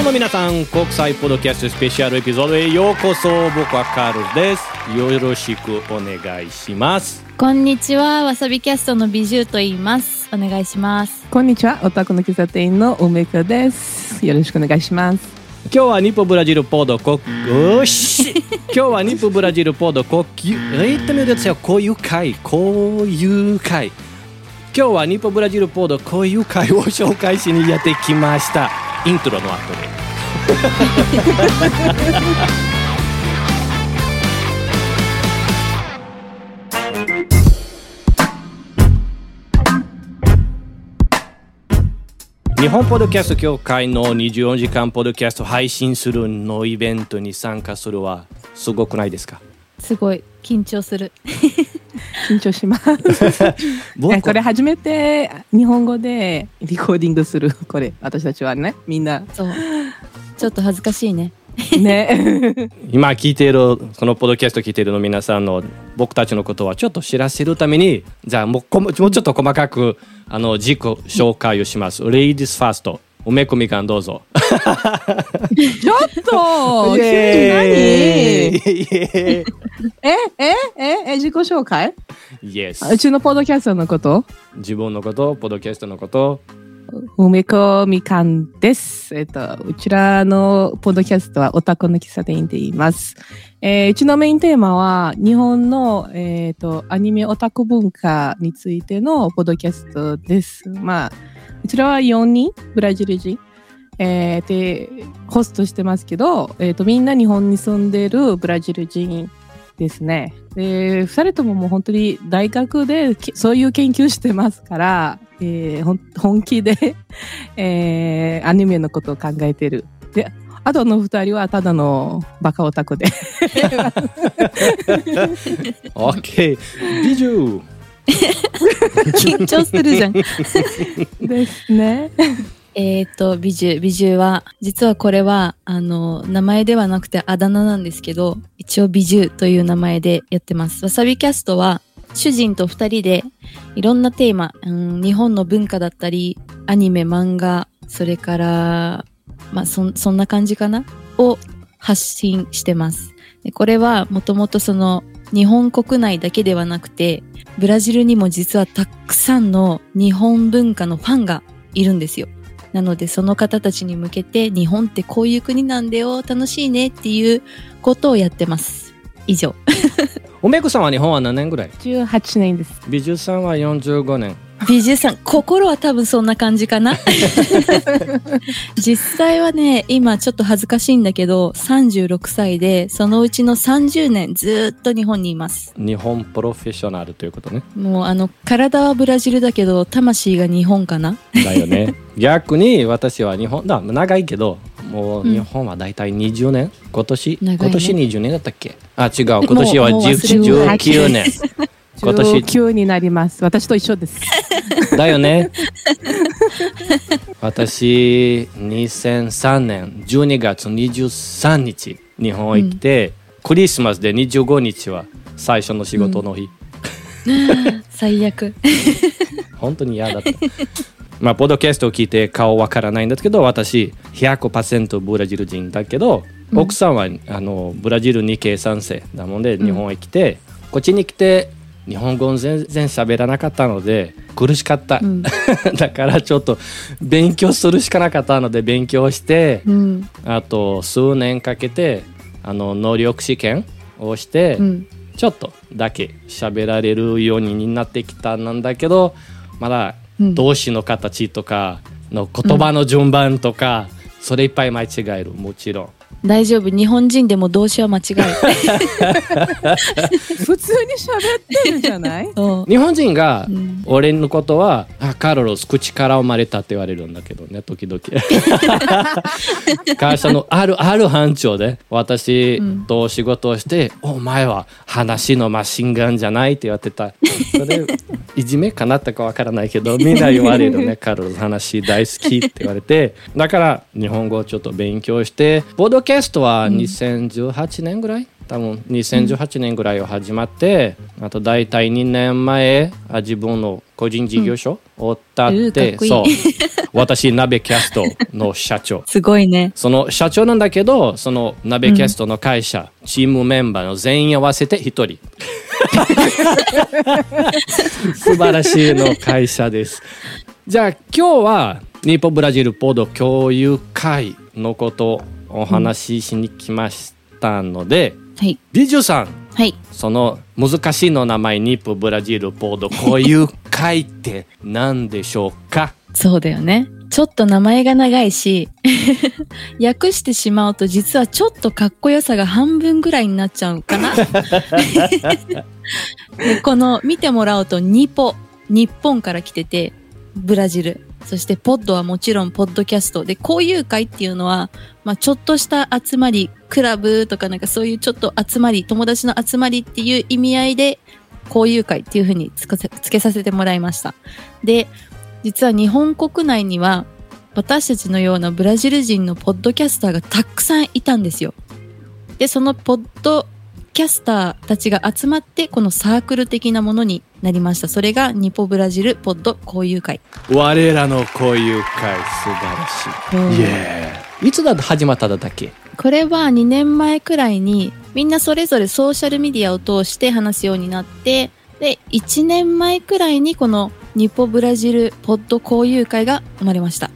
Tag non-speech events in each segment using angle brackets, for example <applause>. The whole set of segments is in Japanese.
はい日本の皆さん国際ポッドキャストスペシャルエピソードへようこそ。僕はカールです。よろしくお願いします。こんにちは、わさびキャストの美獣と言います。お願いします。こんにちは、オタクの喫茶店の梅子です。よろしくお願いします。今日は日本ブラジルポード国。よし。<laughs> 今日は日本ブラジルポード国。言ってみるですよこういう会。こういう会。今日は日本ブラジルポードこういう会を紹介しにやってきましたイントロの後で日本ポッドキャスト協会の24時間ポッドキャスト配信するのイベントに参加するはすごくないですか？すごい緊張する。緊張します。<laughs> 僕これ初めて日本語でリコーディングする。これ私たちはね、みんなそう。ちょっと恥ずかしいね。ね。<laughs> 今聞いているこのポッドキャスト聞いているの皆さんの僕たちのことはちょっと知らせるためにじゃあもうこももうちょっと細かくあの自己紹介をします。Ladies First 梅子みかんどうぞ。<laughs> ちょっと何？ええええ自己紹介？Yes うちのポッドキャストのこと？自分のこと、ポッドキャストのこと、梅子みかんです。えっと、うちらのポッドキャストはオタクの喫茶店って言います。えーうちのメインテーマは日本の、えっとアニメオタク文化についてのポッドキャストです。まあ、うちらは4人、ブラジル人？えーで、ホストしてますけど、えっとみんな日本に住んでるブラジル人ですね。で、二人とももう本当に大学でけそういう研究してますから、えー本気で、えーアニメのことを考えてる。で、あとの二人はただのバカオタクで。OK 美女 <laughs> 緊張するじゃん。ですね。えっと、美獣。美獣は、実はこれは、あの、名前ではなくてあだ名なんですけど、一応美獣という名前でやってます。わさびキャストは、主人と二人で、いろんなテーマ、うん、日本の文化だったり、アニメ、漫画、それから、まあ、そん、そんな感じかな？を発信してます。でこれは、もともとその、日本国内だけではなくて、ブラジルにも実はたくさんの日本文化のファンがいるんですよ。なのでその方たちに向けて日本ってこういう国なんだよ楽しいねっていうことをやってます。以上。梅子さんは日本は何年ぐらい？18年です。美女さんは45年美獣さん心は多分そんな感じかな。<laughs> 実際はね今ちょっと恥ずかしいんだけど36歳でそのうちの30年ずっと日本にいます。日本プロフェッショナルということね。もうあの体はブラジルだけど魂が日本かな。だよね。<laughs> 逆に私は日本だ長いけどもう日本は大体20年。今年、長いね。今年20年だったっけ？あ違う。今年はもうもう忘れ10た19年。今年19になります。私と一緒です。<laughs> だよね。<laughs> 私2003年12月23日日本へ来て、クリスマスで25日は最初の仕事の日、<laughs> 最悪。本当に嫌だった。まあポッドキャストを聞いて顔わからないんですけど私100%ブラジル人だけど、奥さんはあのブラジルに計算生なので日本へ来て、こっちに来て日本語全然喋らなかったので苦しかった、ん。<laughs> だからちょっと勉強するしかなかったので勉強して、うん。あと数年かけてあの能力試験をして、うん。ちょっとだけ喋られるようになってきたんだけどまだうん。動詞の形とかの言葉の順番とか、それいっぱい間違える。もちろん大丈夫。日本人でも動詞は間違える <laughs> 普通に喋ってるじゃない？日本人がうん。俺のことは「あカルロス口から生まれた」って言われるんだけどね時々。<laughs> 会社のあるある班長で私うんと仕事をして「お前は話のマシンガンじゃない」って言われてた。それいじめかなったかわからないけどみんな言われるねカルロス。話大好きって言われて。だから日本語をちょっと勉強してポッドキャストは2018年ぐらい、多分2018年ぐらいを始まって、あと大体2年前あ自分の個人事業所を立っ、うんうーかっこいいそう <laughs> 私、鍋キャストの社長。すごいね。その社長なんだけど、その鍋キャストの会社、チームメンバーの全員合わせて一人。<laughs> 素晴らしいの会社です。じゃあ今日は日本ブラジルポード共有会のことをお話ししに来ましたので、はい。ビジュさん、はい。その難しいの名前日本ブラジルポード共有会って何でしょうか？そうだよね。ちょっと名前が長いし、<laughs> 訳してしまうと実はちょっとかっこよさが半分ぐらいになっちゃうかな。<laughs> <laughs> でこの見てもらうとニポ、日本から来てて、ブラジル。そしてポッドはもちろんポッドキャスト。で交友会っていうのは、まあ、ちょっとした集まりクラブとかなんかそういうちょっと集まり友達の集まりっていう意味合いで交友会っていうふうにつけさせてもらいました。で実は日本国内には私たちのようなブラジル人のポッドキャスターがたくさんいたんですよ。でそのポッドキャスターたちが集まってこのサークル的なものになりました。それがニポブラジルポッド交友会。我らの交友会素晴らしい。イエーイいつだと始まっただっけ？これは2年前くらいにみんなそれぞれソーシャルメディアを通して話すようになってで1年前くらいにこのニポブラジルポッド交友会が生まれました。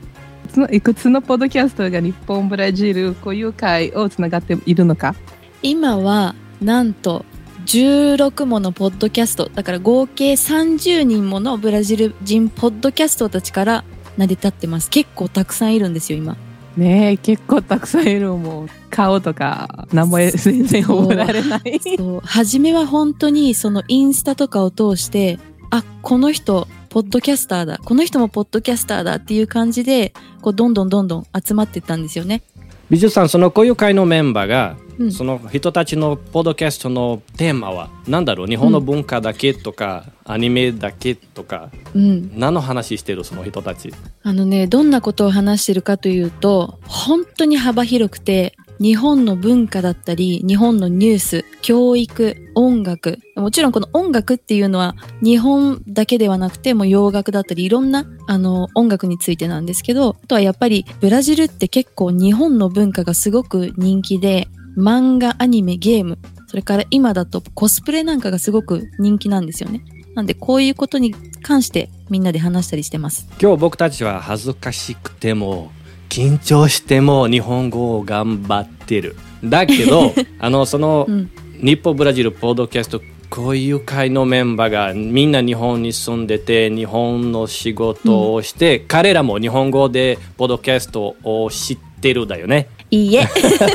そのいくつのポッドキャストが日本、ブラジル交友会をつながっているのか？今はなんと16ものポッドキャストだから合計30人ものブラジル人ポッドキャストたちから成り立ってます。結構たくさんいるんですよ今。ねえ結構たくさんいる。もう顔とか名前全然覚えられない。そう。初めは本当にそのインスタとかを通してあこの人ポッドキャスターだ。この人もポッドキャスターだっていう感じでこうどんどんどんどん集まってったんですよね。美術さんその交友会のメンバーが、うん。その人たちのポッドキャストのテーマは何だろう？日本の文化だけとか、アニメだけとかうん、何の話してるその人たち？あのねどんなことを話してるかというと本当に幅広くて日本の文化だったり日本のニュース教育音楽。もちろんこの音楽っていうのは日本だけではなくても洋楽だったりいろんなあの音楽についてなんですけどあとはやっぱりブラジルって結構日本の文化がすごく人気で漫画アニメゲームそれから今だとコスプレなんかがすごく人気なんですよね。なんでこういうことに関してみんなで話したりしてます。今日僕たちは恥ずかしくても緊張しても日本語を頑張ってる。だけど <laughs> あのその、うん。日本ブラジルポッドキャスト交友会のメンバーがみんな日本に住んでて日本の仕事をして、彼らも日本語でポッドキャストを知ってるだよね。いいえ。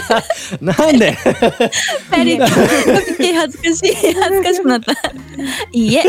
<laughs> なんで？二人で恥ずかしい恥ずかしくなった。いいえ。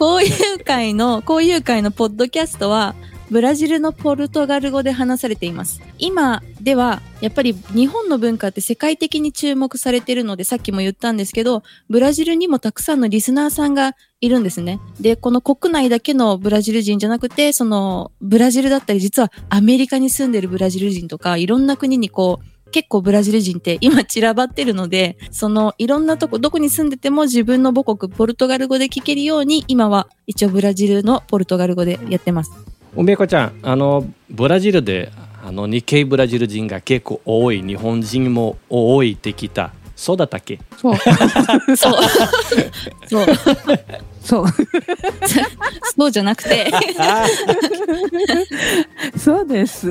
交友会の交友会のポッドキャストはブラジルのポルトガル語で話されています今ではやっぱり日本の文化って世界的に注目されてるのでさっきも言ったんですけどブラジルにもたくさんのリスナーさんがいるんですねでこの国内だけのブラジル人じゃなくてそのブラジルだったり実はアメリカに住んでるブラジル人とかいろんな国にこう結構ブラジル人って今散らばってるので、そのいろんなとこ、どこに住んでても自分の母国ポルトガル語で聞けるように、今は一応ブラジルのポルトガル語でやってます。梅子ちゃんあのブラジルであの日系ブラジル人が結構多い日本人も多いってきた。そうだったっけ？そう。<laughs> そう。<laughs> <laughs> そう。<laughs> そうじゃなくて、<laughs> そうです。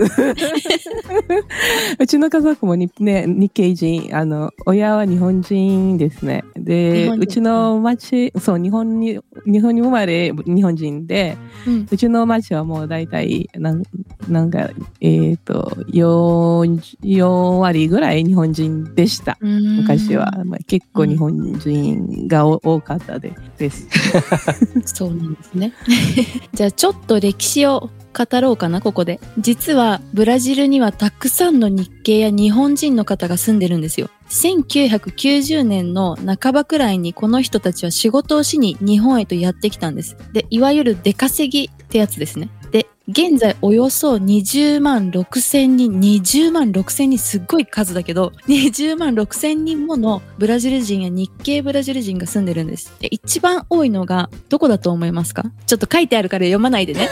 うちの家族もに、ね、日系人、あの、親は日本人ですね。日で、うちの町、そう、日本に、日本に生まれ、日本人で、うん、うちの町はもう大体、なんなんか、えっ、と、4、4割ぐらい日本人でした。昔は、まあ、結構日本人がお多かったでです。<laughs> <laughs> そうなんですね。<laughs> じゃあちょっと歴史を語ろうかな、ここで。実はブラジルにはたくさんの日系や日本人の方が住んでるんですよ。1990年の半ばくらいにこの人たちは仕事をしに日本へとやってきたんです。で、いわゆる出稼ぎってやつですね。で、現在およそ20万6千人、20万6千人すっごい数だけど、<laughs> 20万6千人ものブラジル人や日系ブラジル人が住んでるんです。で一番多いのがどこだと思いますか？ちょっと書いてあるから読まないでね。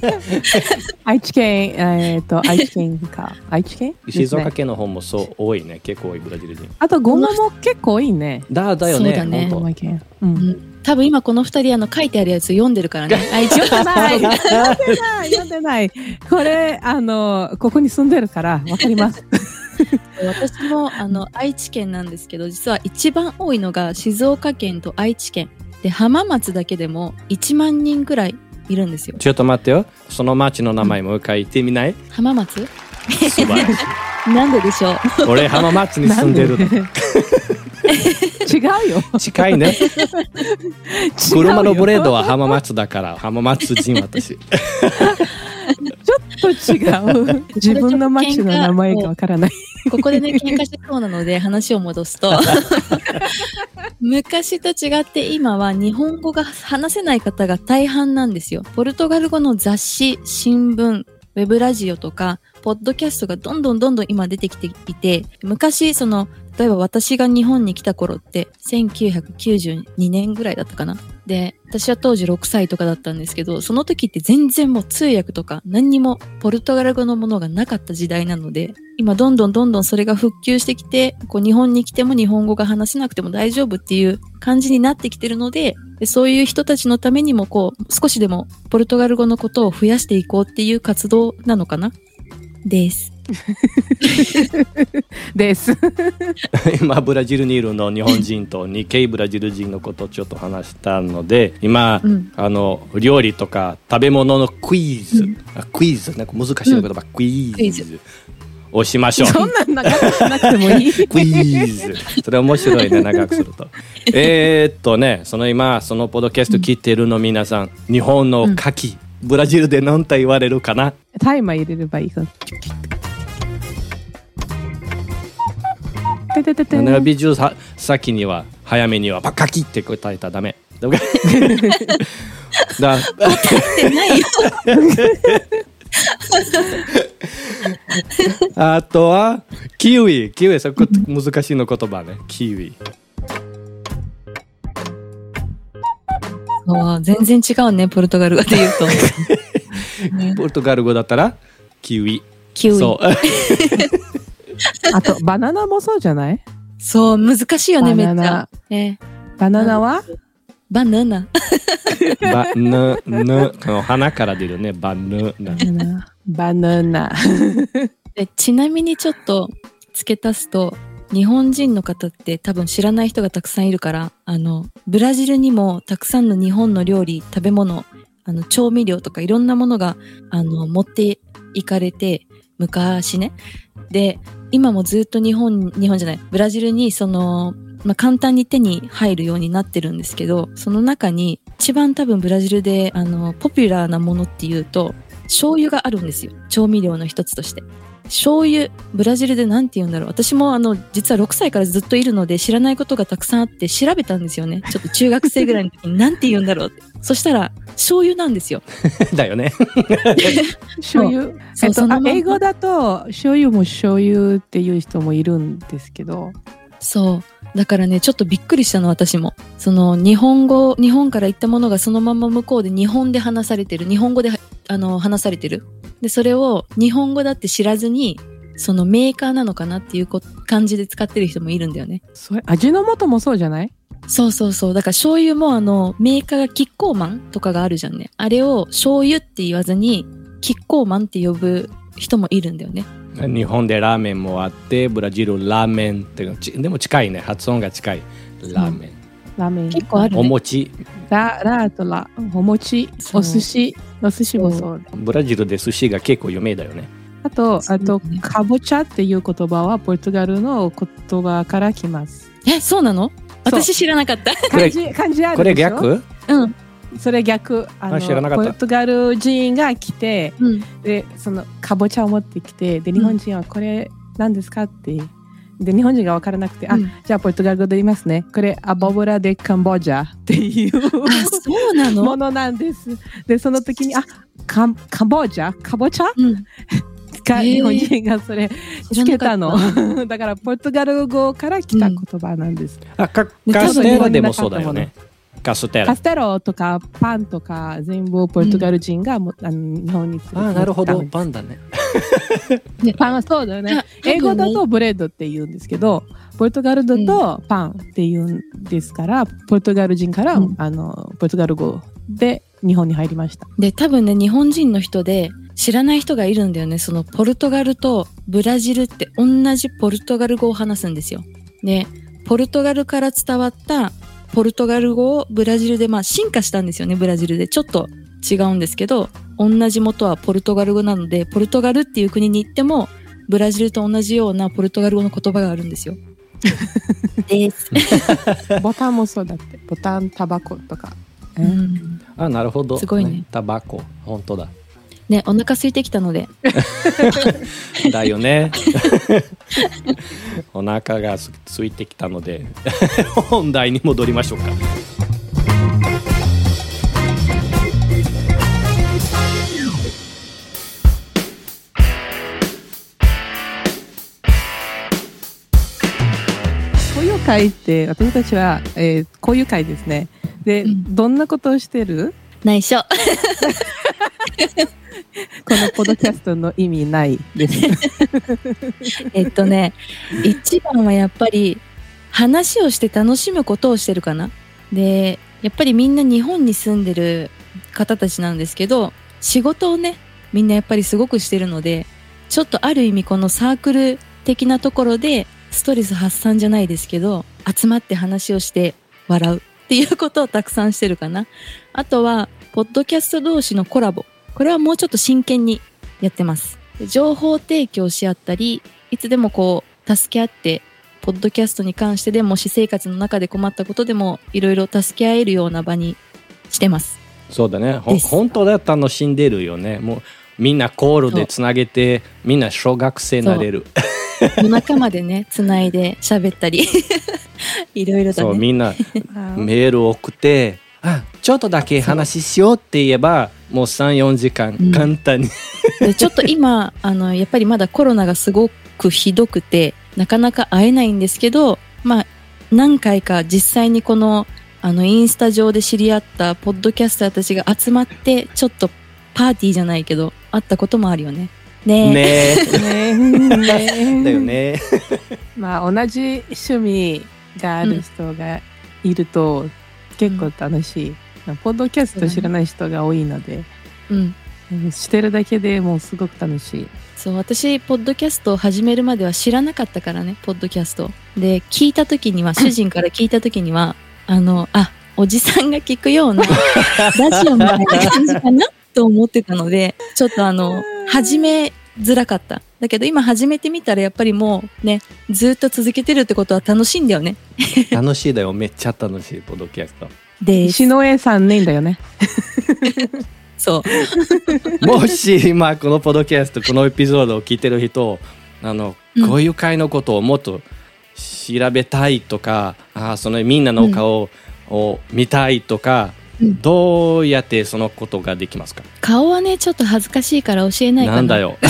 <laughs> 愛知県、えっ、と、愛知県か。愛知県？静岡県の方もそう多いね結構多いブラジル人あと、ゴマも結構多いね。だだよねそうだね。う。うんん多分今この二人あの書いてあるやつ読んでるからね。愛知 <laughs> 読んでない。読んでない。読んでない。これ、あの、ここに住んでるから、わかります。<laughs> 私もあの愛知県なんですけど実は一番多いのが静岡県と愛知県。で浜松だけでも1万人くらいいるんですよ。ちょっと待ってよ。その町の名前もう一回言ってみない？浜松？素晴らし <laughs> なんででしょう？い俺浜松に住んでるで？<laughs> 違うよ。近いね <laughs> 車のブレードは浜松だから浜松人私 <laughs> ちょっと違う。自分の町の名前がわからない。ここでね喧嘩しそうなので話を戻すと昔と違って今は日本語が話せない方が大半なんですよポルトガル語の雑誌新聞ウェブラジオとかポッドキャストがどんどんどんどん今出てきていて昔その例えば私が日本に来た頃って1992年ぐらいだったかなで私は当時6歳とかだったんですけどその時って全然もう通訳とか何にもポルトガル語のものがなかった時代なので今どんどんどんどんそれが復旧してきてこう日本に来ても日本語が話せなくても大丈夫っていう感じになってきてるのででそういう人たちのためにもこう少しでもポルトガル語のことを増やしていこうっていう活動なのかなです。<laughs> です。<laughs> 今ブラジルにいるの日本人と日系ブラジル人のことをちょっと話したので今、うん。あの料理とか食べ物のクイズ、うん。あクイズ？なんか難しい言葉、クイクイズ。をしましょう。そんなん長くしなくてもいい。<laughs> クイズ。それ面白いね、長くすると。えーっとね、その今、そのポッドキャスト聞いてるの皆さん、日本の牡蠣、ブラジルで何と言われるかな？タイマー入れればいいから。てててて。ね美術さ先には、早めには、バカキって答えたらダメ。だだってないよ。あとは、キウイ。キウイ、そこ難しいの言葉ね。キウイ。そう全然違うね、ポルトガル語で言うと。<laughs> ねポルトガル語だったら、キウイ。キウイ。そう。<laughs> あと、バナナもそうじゃない？そう、難しいよね、めっちゃバナナ。えバナナは？バナナ。バヌ、ヌ、この鼻から出るね、バヌナ。バナナ。バナナ。<laughs> でちなみにちょっと付け足すと、日本人の方って多分知らない人がたくさんいるから、あの、ブラジルにもたくさんの日本の料理、食べ物、あの、調味料とかいろんなものが、あの、持っていかれて、昔ね。で、今もずっと日本、日本じゃない、ブラジルにその、まあ、簡単に手に入るようになってるんですけど、その中に一番多分ブラジルで、あの、ポピュラーなものっていうと、醤油があるんですよ。調味料の一つとして。醤油、ブラジルで何て言うんだろう。私もあの、実は6歳からずっといるので知らないことがたくさんあって調べたんですよね。ちょっと中学生ぐらいの時に何て言うんだろうって。そしたら、醤油なんですよ。<laughs> だよね。<laughs> 醤油？そうえっと、英語だと、醤油も醤油っていう人もいるんですけど、そう。だからね、ちょっとびっくりしたの、私も。その、日本語、日本から行ったものがそのまま向こうで日本で話されてる。日本語で、あの、話されてる。で、それを日本語だって知らずに、そのメーカーなのかなっていうこ感じで使ってる人もいるんだよね。それ味の素もそうじゃない？そうそうそう。だから醤油もあの、メーカーがキッコーマンとかがあるじゃんね。あれを醤油って言わずに、キッコーマンって呼ぶ人もいるんだよね。日本でラーメンもあって、ブラジルラーメンってちでも近いね。発音が近い。ラーメン。ラーメン。結構あるね。お餅。ラ、ラとラ、お餅、お寿司、お寿司もそう。ブラジルで寿司が結構有名だよね。あと、あとかぼちゃっていう言葉はポルトガルの言葉から来ます。え、そうなの？私知らなかった。<laughs> 漢字、漢字あるこれでしょ逆？うん。それ逆。あのポルトガル人が来て、うん。で、そのかぼちゃを持ってきて、で、日本人はこれ何ですかって。で、日本人が分からなくて、あうん、じゃあポルトガル語で言いますね。これ、アボブラでカンボジャっていうあ、そうなもののなんです。で、その時に、あ、カンカボジャカボチャうん。がへー日本人がそれつけたの。<laughs> だからポルトガル語から来た言葉なんです。あかねカステラでもそうだよね。カステラカ。ステロとかパンとか全部ポルトガル人がも、あの日本に連れてあなるほど。パンだね。<laughs> パンはそうだよね英語だとブレッドって言うんですけど、ポルトガルだとパンって言うんですから、ポルトガル人から、うんあのポルトガル語で日本に入りました。で、多分ね、日本人の人で知らない人がいるんだよね。そのポルトガルとブラジルって同じポルトガル語を話すんですよ。で、ポルトガルから伝わったポルトガル語をブラジルでまあ進化したんですよね、ブラジルで。ちょっと違うんですけど、同じ元はポルトガル語なので、ポルトガルっていう国に行っても、ブラジルと同じようなポルトガル語の言葉があるんですよ。です。ボタンもそうだって。ボタン、タバコとか。うんあなるほど。すごいねタバコ。本当だ。ね、お腹空いてきたので、<laughs> だよね。<laughs> お腹がす空いてきたので <laughs> 本題に戻りましょうか。こういう会って、私たちは、えー、こういう会ですね。で、うんどんなことをしてる？内緒。<laughs> このポッドキャストの意味ないです。<laughs> えっとね、一番はやっぱり話をして楽しむことをしてるかな。で、やっぱりみんな日本に住んでる方たちなんですけど、仕事をね、みんなやっぱりすごくしてるので、ちょっとある意味このサークル的なところでストレス発散じゃないですけど、集まって話をして笑うっていうことをたくさんしてるかな。あとは、ポッドキャスト同士のコラボ。これはもうちょっと真剣にやってます。情報提供し合ったり、いつでもこう、助け合って、ポッドキャストに関してでも、私生活の中で困ったことでも、いろいろ助け合えるような場にしてます。そうだね。本当だ楽しんでるよね。もうみんなコールでつなげてみんな小学生になれる。夜中までね、<laughs> つないで喋ったり、<laughs> いろいろだね。そうみんな <laughs> メールを送って。あちょっとだけ話しようって言えばもう34時間うん簡単に、でちょっと今、<laughs> あの、やっぱりまだコロナがすごくひどくて、なかなか会えないんですけど、まあ、何回か実際にこの、あの、インスタ上で知り合ったポッドキャスターたちが集まって、ちょっとパーティーじゃないけど、会ったこともあるよね。ねえ。ねねねだよ。ね。<laughs> まあ同じ趣味がある人がいると結構楽しい。ポッドキャスト知らない人が多いので、うん。うんしてるだけでもうすごく楽しい。そう、私、ポッドキャストを始めるまでは知らなかったからね、ポッドキャスト。で、聞いた時には、主人から聞いた時には、<laughs> あの、あ、おじさんが聞くような、ラジオみたいな感じかなと思ってたので、ちょっとあの、始めづらかった。だけど今始めてみたらやっぱりもうね、ずっと続けてるってことは楽しいんだよね。楽しいだよめっちゃ楽しいポッドキャスト。です。石の上3年だよね。そう。<laughs> もし今このポッドキャストこのエピソードを聞いてる人あの、うんこういう会のことをもっと調べたいとかあそのみんなの顔を見たいとか、うんどうやってそのことができますか？顔はね、ちょっと恥ずかしいから教えないかな。なんだ。よ <laughs>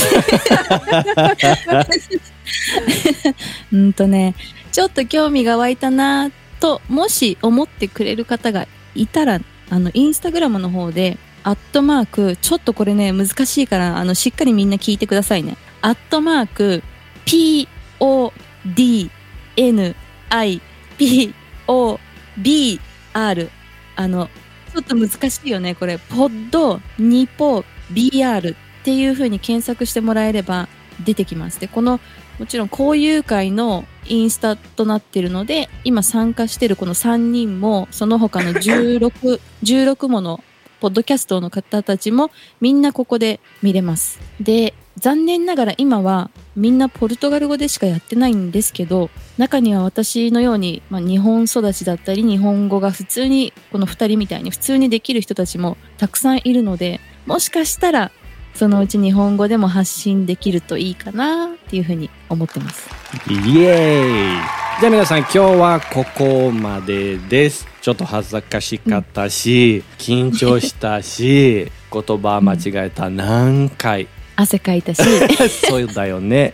うんとね、ちょっと興味が湧いたなと、もし思ってくれる方がいたら、あの、インスタグラムの方で、アットマーク、ちょっとこれね、難しいから、あの、しっかりみんな聞いてくださいね。アットマーク、p, o, d, n, i, p, o, b, r。あの、ちょっと難しいよね、これ。ポッド、ニポ、br っていう風に検索してもらえれば出てきます。で、このもちろん交友会のインスタとなっているので、今参加しているこの3人も、その他の <laughs> 16、16ものポッドキャストの方たちもみんなここで見れます。で、残念ながら今はみんなポルトガル語でしかやってないんですけど、中には私のように、まあ、日本育ちだったり日本語が普通に、この2人みたいに普通にできる人たちもたくさんいるので、もしかしたらそのうち日本語でも発信できるといいかなっていうふうに思ってます。イエーイ。じゃあ皆さん今日はここまでです。ちょっと恥ずかしかったし、緊張したし言葉間違えた何回。汗かいたし。<laughs> そうだよね。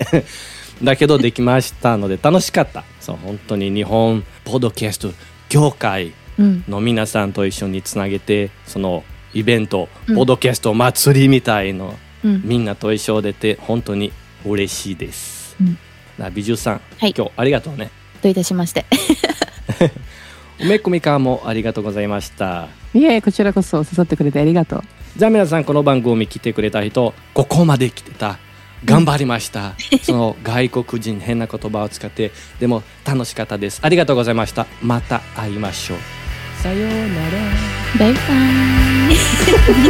だけどできましたので楽しかった。そう本当に日本ポッドキャスト業界うん。の皆さんと一緒につなげてそのイベント、うん。ポッドキャスト祭りみたいのうん。みんなと一緒でて本当に嬉しいです、うん。な美術さん、はい。今日ありがとうね。どういたしまして。<laughs> 梅込みかもありがとうございました。いえ、こちらこそ誘ってくれてありがとう。じゃあ皆さんこの番組来てくれた人ここまで来てた。頑張りました、その外国人変な言葉を使ってでも楽しかったです。ありがとうございました。また会いましょう。さようなら Bye bye.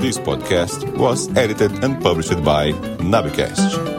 This podcast was edited and published by Nabecast.